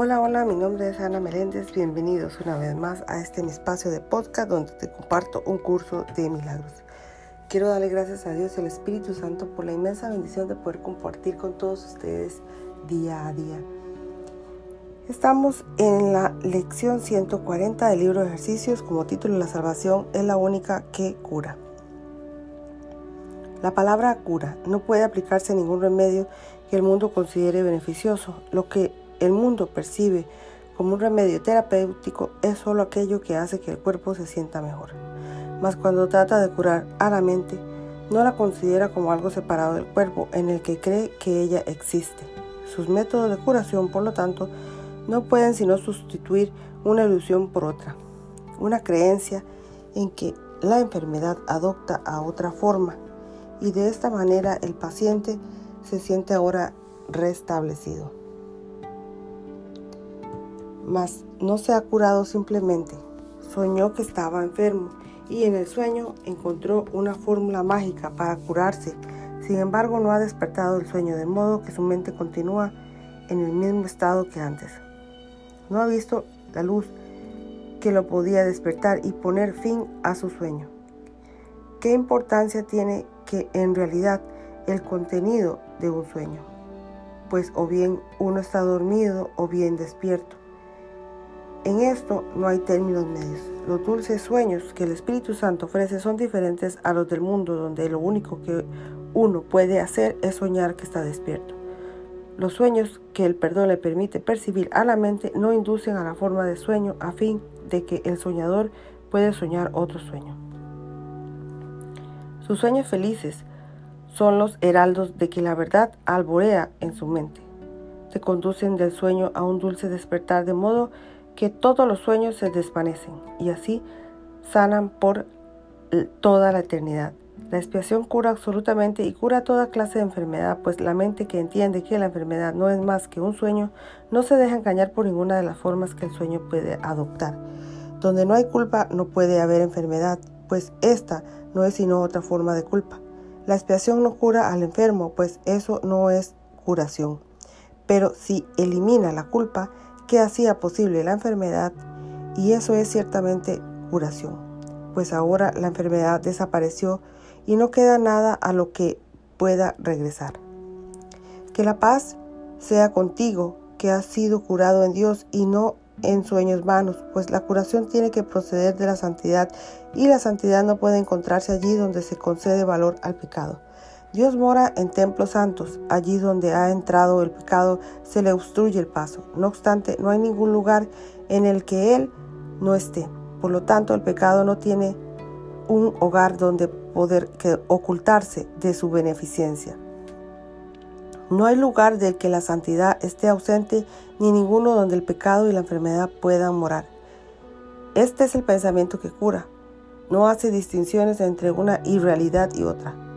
Hola, hola, mi nombre es Ana Meléndez. Bienvenidos una vez más a este mi espacio de podcast donde te comparto un curso de milagros. Quiero darle gracias a Dios y al Espíritu Santo por la inmensa bendición de poder compartir con todos ustedes día a día. Estamos en la lección 140 del libro de ejercicios como título La salvación es la única que cura. La palabra cura no puede aplicarse a ningún remedio que el mundo considere beneficioso. Lo que el mundo percibe como un remedio terapéutico es solo aquello que hace que el cuerpo se sienta mejor. Mas cuando trata de curar a la mente, no la considera como algo separado del cuerpo en el que cree que ella existe. Sus métodos de curación, por lo tanto, no pueden sino sustituir una ilusión por otra, una creencia en que la enfermedad adopta a otra forma y de esta manera el paciente se siente ahora restablecido mas no se ha curado simplemente. Soñó que estaba enfermo y en el sueño encontró una fórmula mágica para curarse. Sin embargo, no ha despertado el sueño de modo que su mente continúa en el mismo estado que antes. No ha visto la luz que lo podía despertar y poner fin a su sueño. ¿Qué importancia tiene que en realidad el contenido de un sueño? Pues o bien uno está dormido o bien despierto. En esto no hay términos medios. Los dulces sueños que el Espíritu Santo ofrece son diferentes a los del mundo donde lo único que uno puede hacer es soñar que está despierto. Los sueños que el perdón le permite percibir a la mente no inducen a la forma de sueño a fin de que el soñador pueda soñar otro sueño. Sus sueños felices son los heraldos de que la verdad alborea en su mente. Se conducen del sueño a un dulce despertar de modo que todos los sueños se desvanecen y así sanan por toda la eternidad. La expiación cura absolutamente y cura toda clase de enfermedad, pues la mente que entiende que la enfermedad no es más que un sueño, no se deja engañar por ninguna de las formas que el sueño puede adoptar. Donde no hay culpa no puede haber enfermedad, pues esta no es sino otra forma de culpa. La expiación no cura al enfermo, pues eso no es curación. Pero si elimina la culpa, que hacía posible la enfermedad y eso es ciertamente curación, pues ahora la enfermedad desapareció y no queda nada a lo que pueda regresar. Que la paz sea contigo, que has sido curado en Dios y no en sueños vanos, pues la curación tiene que proceder de la santidad y la santidad no puede encontrarse allí donde se concede valor al pecado. Dios mora en templos santos, allí donde ha entrado el pecado se le obstruye el paso. No obstante, no hay ningún lugar en el que Él no esté. Por lo tanto, el pecado no tiene un hogar donde poder ocultarse de su beneficencia. No hay lugar del que la santidad esté ausente, ni ninguno donde el pecado y la enfermedad puedan morar. Este es el pensamiento que cura. No hace distinciones entre una irrealidad y otra.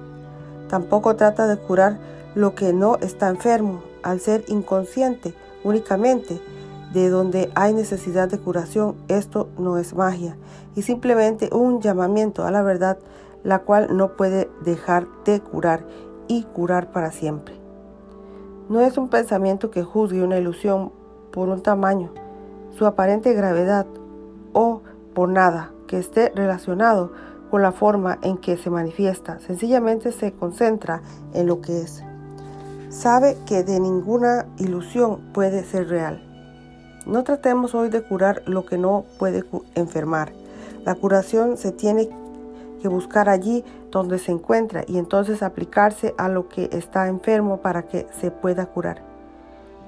Tampoco trata de curar lo que no está enfermo, al ser inconsciente únicamente de donde hay necesidad de curación. Esto no es magia y simplemente un llamamiento a la verdad, la cual no puede dejar de curar y curar para siempre. No es un pensamiento que juzgue una ilusión por un tamaño, su aparente gravedad o por nada que esté relacionado con la forma en que se manifiesta, sencillamente se concentra en lo que es. Sabe que de ninguna ilusión puede ser real. No tratemos hoy de curar lo que no puede enfermar. La curación se tiene que buscar allí donde se encuentra y entonces aplicarse a lo que está enfermo para que se pueda curar.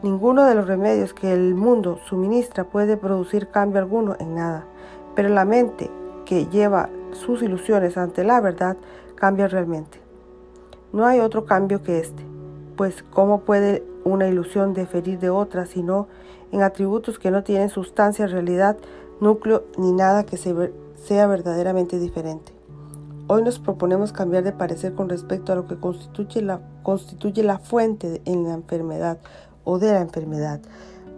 Ninguno de los remedios que el mundo suministra puede producir cambio alguno en nada, pero la mente que lleva sus ilusiones ante la verdad cambia realmente. No hay otro cambio que este, pues ¿cómo puede una ilusión diferir de otra sino en atributos que no tienen sustancia, realidad, núcleo ni nada que sea verdaderamente diferente? Hoy nos proponemos cambiar de parecer con respecto a lo que constituye la, constituye la fuente en la enfermedad o de la enfermedad,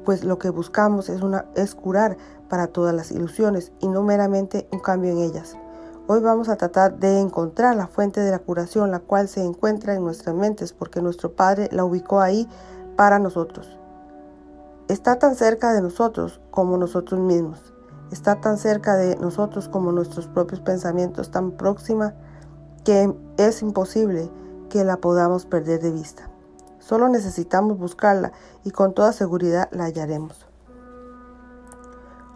pues lo que buscamos es, una, es curar para todas las ilusiones y no meramente un cambio en ellas. Hoy vamos a tratar de encontrar la fuente de la curación, la cual se encuentra en nuestras mentes, porque nuestro Padre la ubicó ahí para nosotros. está tan cerca de nosotros como nosotros mismos. Está tan cerca de nosotros como nuestros propios pensamientos, tan próxima que es imposible que la podamos perder de vista. Solo necesitamos buscarla y con toda seguridad la hallaremos.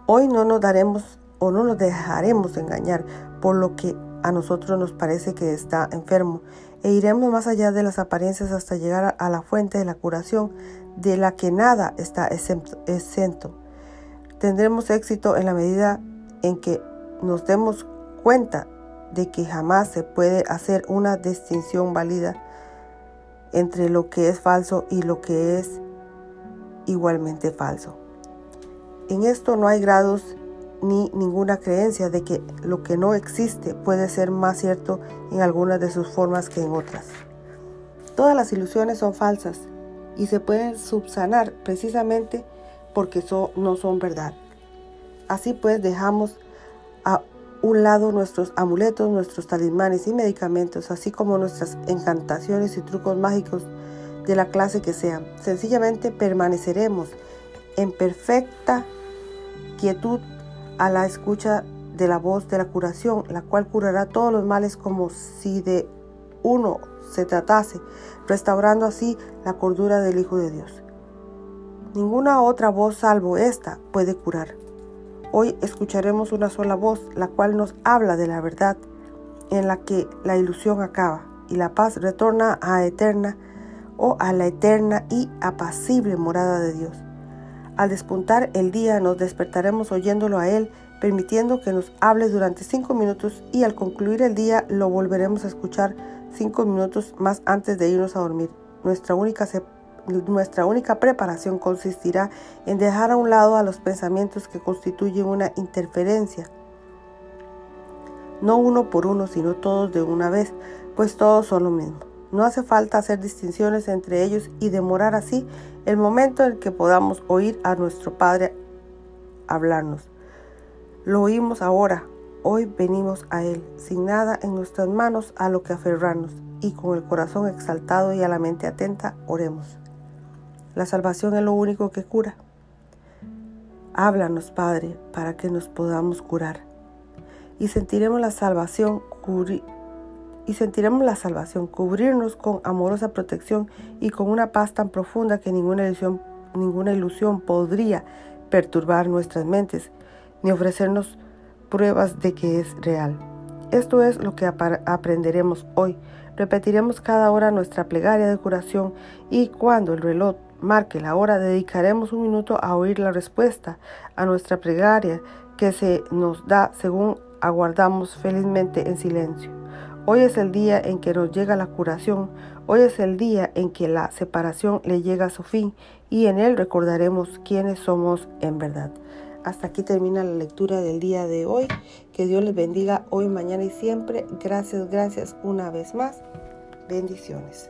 Hoy no nos daremos o no nos dejaremos engañar por lo que a nosotros nos parece que está enfermo e iremos más allá de las apariencias hasta llegar a la fuente de la curación de la que nada está exento. Tendremos éxito en la medida en que nos demos cuenta de que jamás se puede hacer una distinción válida entre lo que es falso y lo que es igualmente falso. En esto no hay grados ni ninguna creencia de que lo que no existe puede ser más cierto en algunas de sus formas que en otras. Todas las ilusiones son falsas y se pueden subsanar precisamente porque no son verdad. Así pues dejamos a un lado nuestros amuletos, nuestros talismanes y medicamentos, así como nuestras encantaciones y trucos mágicos de la clase que sean. Sencillamente permaneceremos en perfecta quietud a la escucha de la voz de la curación, la cual curará todos los males como si de uno se tratase, restaurando así la cordura del Hijo de Dios. Ninguna otra voz salvo esta puede curar. Hoy escucharemos una sola voz, la cual nos habla de la verdad, en la que la ilusión acaba y la paz retorna a eterna o a la eterna y apacible morada de Dios. Al despuntar el día nos despertaremos oyéndolo a Él, permitiendo que nos hable durante cinco minutos y al concluir el día lo volveremos a escuchar cinco minutos más antes de irnos a dormir. Nuestra única, nuestra única preparación consistirá en dejar a un lado a los pensamientos que constituyen una interferencia. No uno por uno, sino todos de una vez, pues todos son lo mismo. No hace falta hacer distinciones entre ellos y demorar así el momento en que podamos oír a nuestro Padre hablarnos. Lo oímos ahora, hoy venimos a Él, sin nada en nuestras manos a lo que aferrarnos, y con el corazón exaltado y a la mente atenta, oremos. La salvación es lo único que cura. Háblanos, Padre, para que nos podamos curar. Y sentiremos la salvación y sentiremos la salvación, cubrirnos con amorosa protección y con una paz tan profunda que ninguna ilusión, ninguna ilusión podría perturbar nuestras mentes ni ofrecernos pruebas de que es real. Esto es lo que aprenderemos hoy. Repetiremos cada hora nuestra plegaria de curación y cuando el reloj marque la hora dedicaremos un minuto a oír la respuesta a nuestra plegaria que se nos da según aguardamos felizmente en silencio. Hoy es el día en que nos llega la curación, hoy es el día en que la separación le llega a su fin y en él recordaremos quiénes somos en verdad. Hasta aquí termina la lectura del día de hoy. Que Dios les bendiga hoy, mañana y siempre. Gracias, gracias una vez más. Bendiciones.